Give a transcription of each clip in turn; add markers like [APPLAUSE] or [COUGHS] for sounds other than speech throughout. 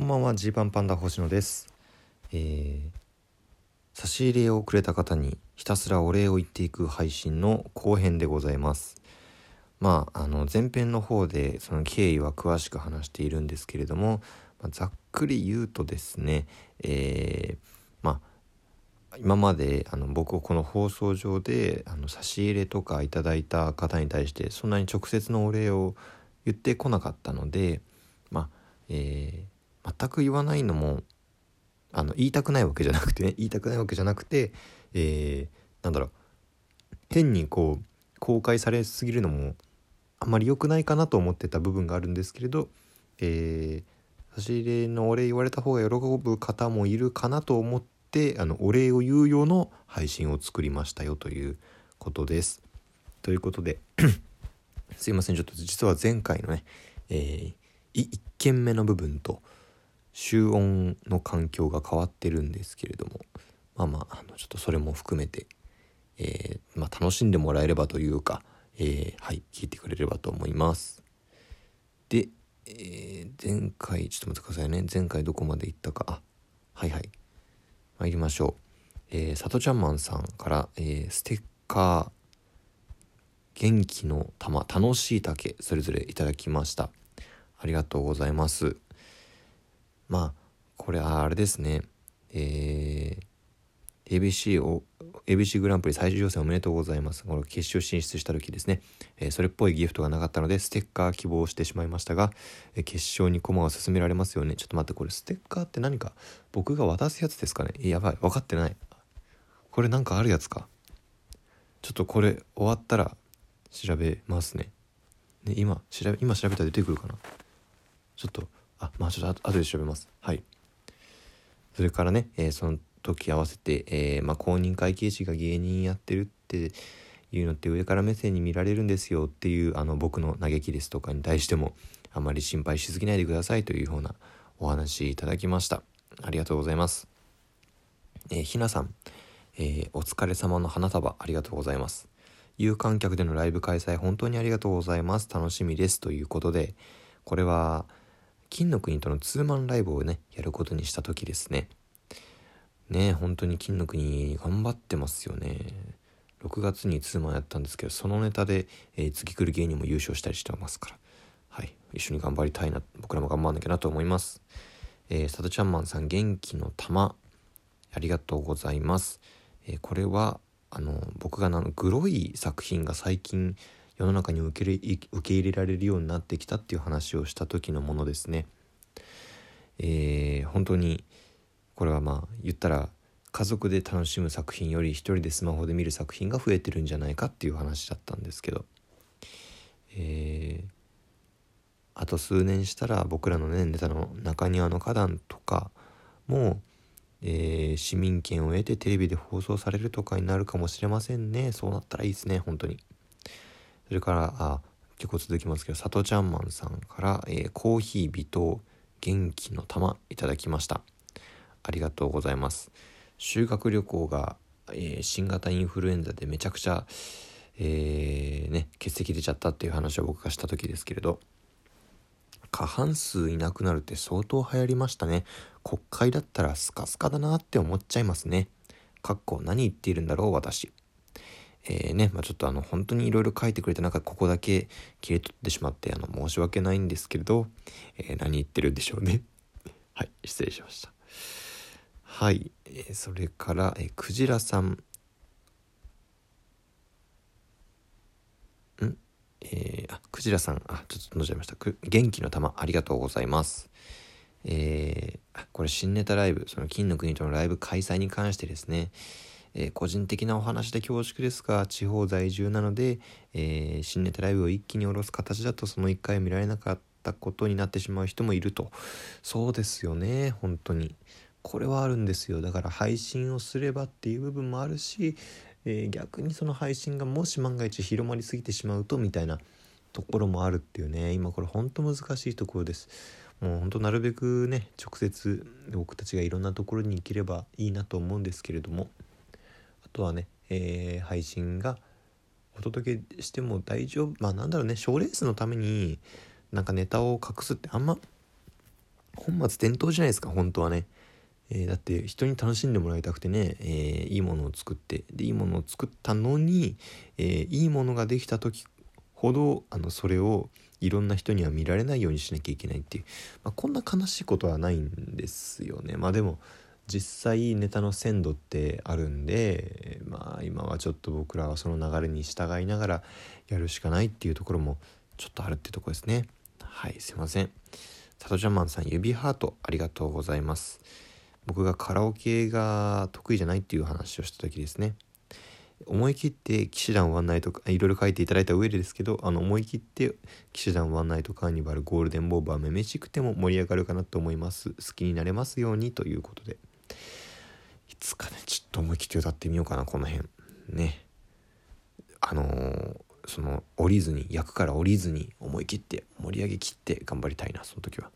こんばんは。ジーパンパンダ星野です、えー差し入れをくれた方にひたすらお礼を言っていく配信の後編でございます。まああの前編の方でその経緯は詳しく話しているんですけれども、まあざっくり言うとですねえーまあ今まであの僕をこの放送上であの差し入れとかいただいた方に対してそんなに直接のお礼を言ってこなかったのでまあえー全く言わないのもあの言いたくないわけじゃなくてね [LAUGHS] 言いたくないわけじゃなくて、えーなんだろう変にこう公開されすぎるのもあんまり良くないかなと思ってた部分があるんですけれど、えー差し入れのお礼言われた方が喜ぶ方もいるかなと思ってあのお礼を言う用の配信を作りましたよということです。ということで [COUGHS] すいませんちょっと実は前回のね、えー、1件目の部分と集音の環境が変わってるんですけれどもまあまああのちょっとそれも含めて、えーまあ、楽しんでもらえればというか、えーはい聞いてくれればと思います。で、えー前回ちょっと待ってくださいね。前回どこまで行ったか。あはいはい。参りましょう。えー、さとちゃんマンさんから、えステッカー元気の玉楽しい竹それぞれいただきました。ありがとうございます。まあこれあれですね。えー、ABC を ABC グランプリ最終予選おめでとうございます。これ決勝進出した時ですね、えーそれっぽいギフトがなかったのでステッカー希望してしまいましたが、えー決勝に駒を進められますよね。ちょっと待ってこれステッカーって何か僕が渡すやつですかね？やばい。分かってない。これなんかあるやつか。ちょっとこれ終わったら調べますね。ね今調べ今調べたら出てくるかな。ちょっとあまあちょっと後で調べます。はい。それからね、えーその時合わせて、えーまあ、公認会計士が芸人やってるっていうのって上から目線に見られるんですよっていうあの僕の嘆きですとかに対してもあまり心配しすぎないでくださいというようなお話いただきました。ありがとうございます。えーひなさん、えお疲れ様の花束ありがとうございます。有観客でのライブ開催本当にありがとうございます。楽しみです。ということでこれは金の国とのツーマンライブをねやることにした時ですね。ね本当に金の国頑張ってますよね。6月にツーマンやったんですけどそのネタで、えー次来る芸人も優勝したりしてますから。はい一緒に頑張りたいな僕らも頑張んなきゃなと思います。えー、さとちゃんマンさん元気の玉。ありがとうございます、えーこれはあの僕があのグロい作品が最近世の中に受け入れ受け入れられるようになってきたっていう話をした時のものですね。えー本当にこれはまあ言ったら家族で楽しむ作品より一人でスマホで見る作品が増えてるんじゃないかっていう話だったんですけど、えーあと数年したら僕らのねネタの中庭の花壇とかも、えー市民権を得てテレビで放送されるとかになるかもしれませんね。そうなったらいいですね本当に。それからあ結構続きますけどさとちゃんマンさんから、えーコーヒー微糖元気の玉いただきました。ありがとうございます。修学旅行が、えー新型インフルエンザでめちゃくちゃ、えーね欠席出ちゃったっていう話を僕がした時ですけれど過半数いなくなるって相当流行りましたね。国会だったらスカスカだなって思っちゃいますね。かっこ何言っているんだろう私。えーね、まあ、ちょっとあの本当にいろいろ書いてくれた中ここだけ切り取ってしまってあの申し訳ないんですけれど、えー何言ってるんでしょうね。[LAUGHS] はい失礼しました。はい、えーそれから、えークジラさん。ん？えーあクジラさん。あちょっと飲んじゃいました。元気の玉ありがとうございます。えーこれ新ネタライブその金の国とのライブ開催に関してですね。えー個人的なお話で恐縮ですが地方在住なので、えー新ネタライブを一気に下ろす形だとその1回見られなかったことになってしまう人もいると。そうですよね本当に。これはあるんですよ。だから配信をすればっていう部分もあるし、えー逆にその配信がもし万が一広まりすぎてしまうとみたいなところもあるっていうね。今これ本当難しいところです。もう本当なるべくね直接僕たちがいろんなところに行ければいいなと思うんですけれども。とはね、えー配信がお届けしても大丈夫まあなんだろうね賞レースのためになんかネタを隠すってあんま本末転倒じゃないですか本当はね、えー、だって人に楽しんでもらいたくてね、えー、いいものを作ってでいいものを作ったのに、えー、いいものができた時ほどあのそれをいろんな人には見られないようにしなきゃいけないっていう、まあ、こんな悲しいことはないんですよね。まあでも実際ネタの鮮度ってあるんでまあ今はちょっと僕らはその流れに従いながらやるしかないっていうところもちょっとあるってとこですね。はいすいません。サトジャマンさん指ハートありがとうございます。僕がカラオケが得意じゃないっていう話をした時ですね。思い切って騎士団ワンナイトいろいろ書いていただいた上でですけどあの思い切って騎士団ワンナイトカーニバルゴールデンボーバーめめしくても盛り上がるかなと思います。好きになれますようにということで。いつかねちょっと思い切って歌ってみようかなこの辺。ね。あのー、その降りずに役から降りずに思い切って盛り上げきって頑張りたいなその時は。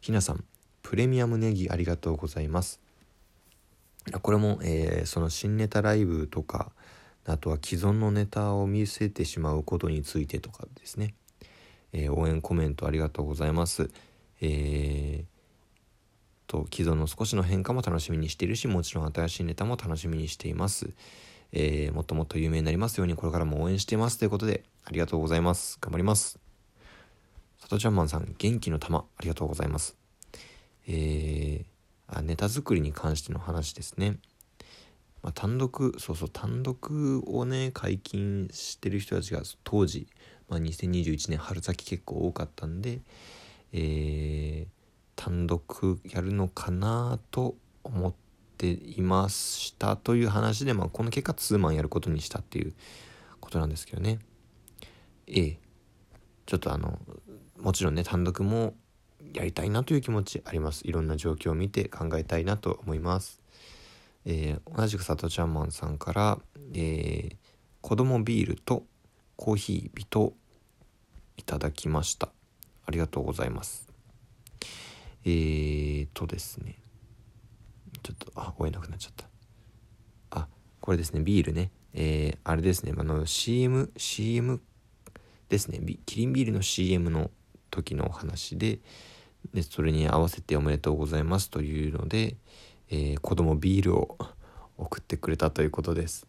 ひなさんプレミアムネギありがとうございます。これも、えー、その新ネタライブとかあとは既存のネタを見せてしまうことについてとかですね、えー、応援コメントありがとうございます。えー、と既存の少しの変化も楽しみにしているしもちろん新しいネタも楽しみにしています。えー、もっともっと有名になりますようにこれからも応援していますということでありがとうございます。頑張ります。さとちゃんマンさん元気の玉ありがとうございます。えー、あネタ作りに関しての話ですね。まあ、単独そうそう単独をね解禁してる人たちが当時、まあ、2021年春先結構多かったんで、えー、単独やるのかなと思っていましたという話で、まあ、この結果ツーマンやることにしたっていうことなんですけどね。ええ。ちょっとあのもちろんね単独もやりたいなという気持ちあります。いろんな状況を見て考えたいなと思います。えー、同じくさとちゃんマンさんから、えー、子供ビールとコーヒー微糖いただきました。ありがとうございます。えーとですね。ちょっとあ追えなくなっちゃった。あこれですね。ビールね。えー、あれですね。あの CM CM ですね。キリンビールの CM の時のお話ででそれに合わせておめでとうございますというので、えー、子供ビールを送ってくれたということです。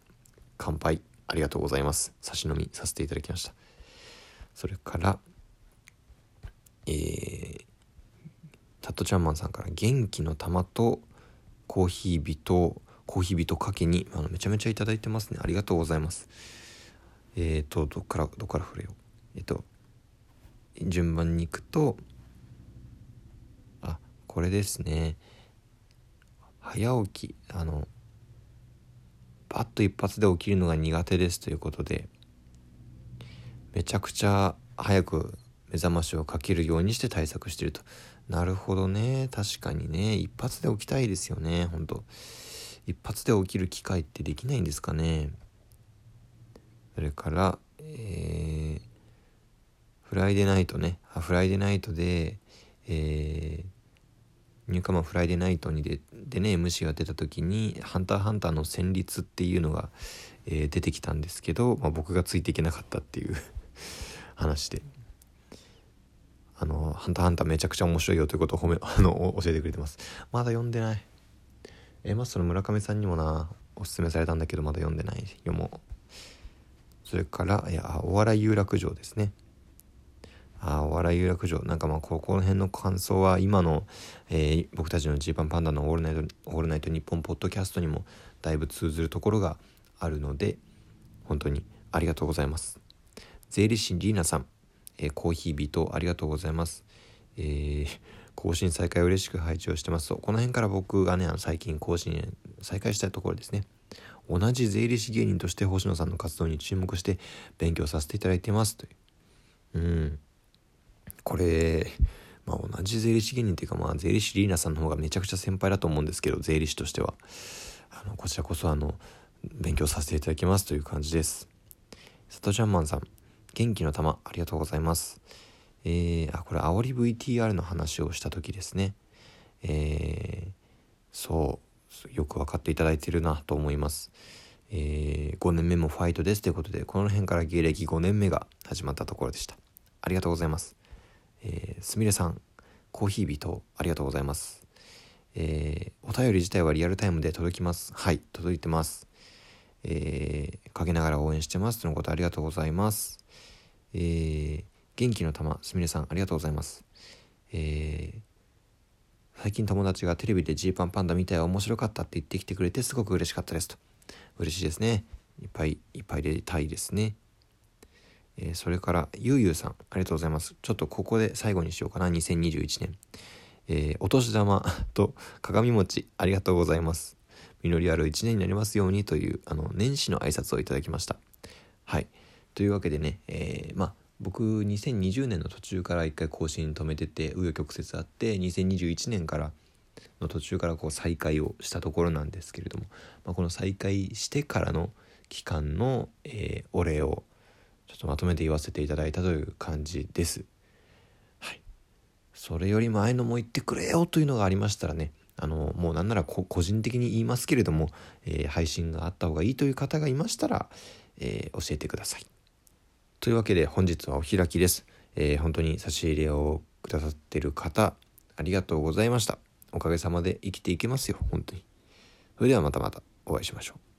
乾杯。ありがとうございます。差し飲みさせていただきました。それからえー、タットちゃんマンさんから元気の玉とコーヒービトコーヒービトかけにあのめちゃめちゃいただいてますね。ありがとうございます。えーとどっからどっから触れよう。えっ、ー、と順番にいくとあこれですね。早起きあのバッと一発で起きるのが苦手ですということでめちゃくちゃ早く目覚ましをかけるようにして対策してると。なるほどね。確かにね。一発で起きたいですよね。ほんと一発で起きる機会ってできないんですかね。それからえー、フライデーナイトね。あフライデーナイトでえーニューカマーフライデーナイトにででね MC が出た時に「ハンターハンター」の旋律っていうのが、えー、出てきたんですけど、まあ、僕がついていけなかったっていう [LAUGHS] 話で。あの、ハンターハンターめちゃくちゃ面白いよということを褒め、[LAUGHS] あの、教えてくれてます。まだ読んでない。え、まあ、その村上さんにもな、おすすめされたんだけど、まだ読んでない。読もう。それから、いや、お笑い有楽町ですね。あお笑い有楽町なんかまあここの辺の感想は今の、えー、僕たちのジーパンパンダのオールナイト「オールナイトニッポン」ポッドキャストにもだいぶ通ずるところがあるので本当にありがとうございます税理士リーナさん、えー、コーヒー微糖ありがとうございます、えー、更新再開嬉しく拝聴してます。とこの辺から僕がねあの最近更新再開したいところですね。同じ税理士芸人として星野さんの活動に注目して勉強させていただいてます。という。うん。これ、まあ、同じ税理士芸人っていうか、まあ、税理士リーナさんの方がめちゃくちゃ先輩だと思うんですけど税理士としては。あのこちらこそあの勉強させていただきますという感じです。佐藤ジャンマンさん。元気の玉ありがとうございます。えー、あこれ煽り VTR の話をした時ですね。えー、そうよく分かっていただいてるなと思います。えー、5年目もファイトですということでこの辺から芸歴5年目が始まったところでした。ありがとうございます。えー、すみれさんコーヒー人ありがとうございます。えー、お便り自体はリアルタイムで届きます。はい届いてます。えー、陰ながら応援してます。とのことありがとうございます。えー、元気の玉すみれさんありがとうございます。えー、最近友達がテレビでジーパンパンダ見たよ。面白かったって言ってきてくれてすごく嬉しかったですと。嬉しいですね。いっぱいいっぱい入れたいですね。えー、それからゆうゆうさんありがとうございます。ちょっとここで最後にしようかな。2021年えー、お年玉と鏡餅ありがとうございます。実りある1年になりますようにというあの年始の挨拶をいただきましたはいというわけでね、えー、まあ僕2020年の途中から一回更新止めてて紆余曲折あって2021年からの途中からこう再開をしたところなんですけれども、まあ、この再開してからの期間の、えー、お礼をちょっとまとめて言わせていただいたという感じです。はい。それより前のも言ってくれよというのがありましたらね、あの、もうなんなら個人的に言いますけれども、えー、配信があった方がいいという方がいましたら、えー、教えてください。というわけで本日はお開きです。えー、本当に差し入れをくださってる方、ありがとうございました。おかげさまで生きていけますよ、本当に。それではまたまたお会いしましょう。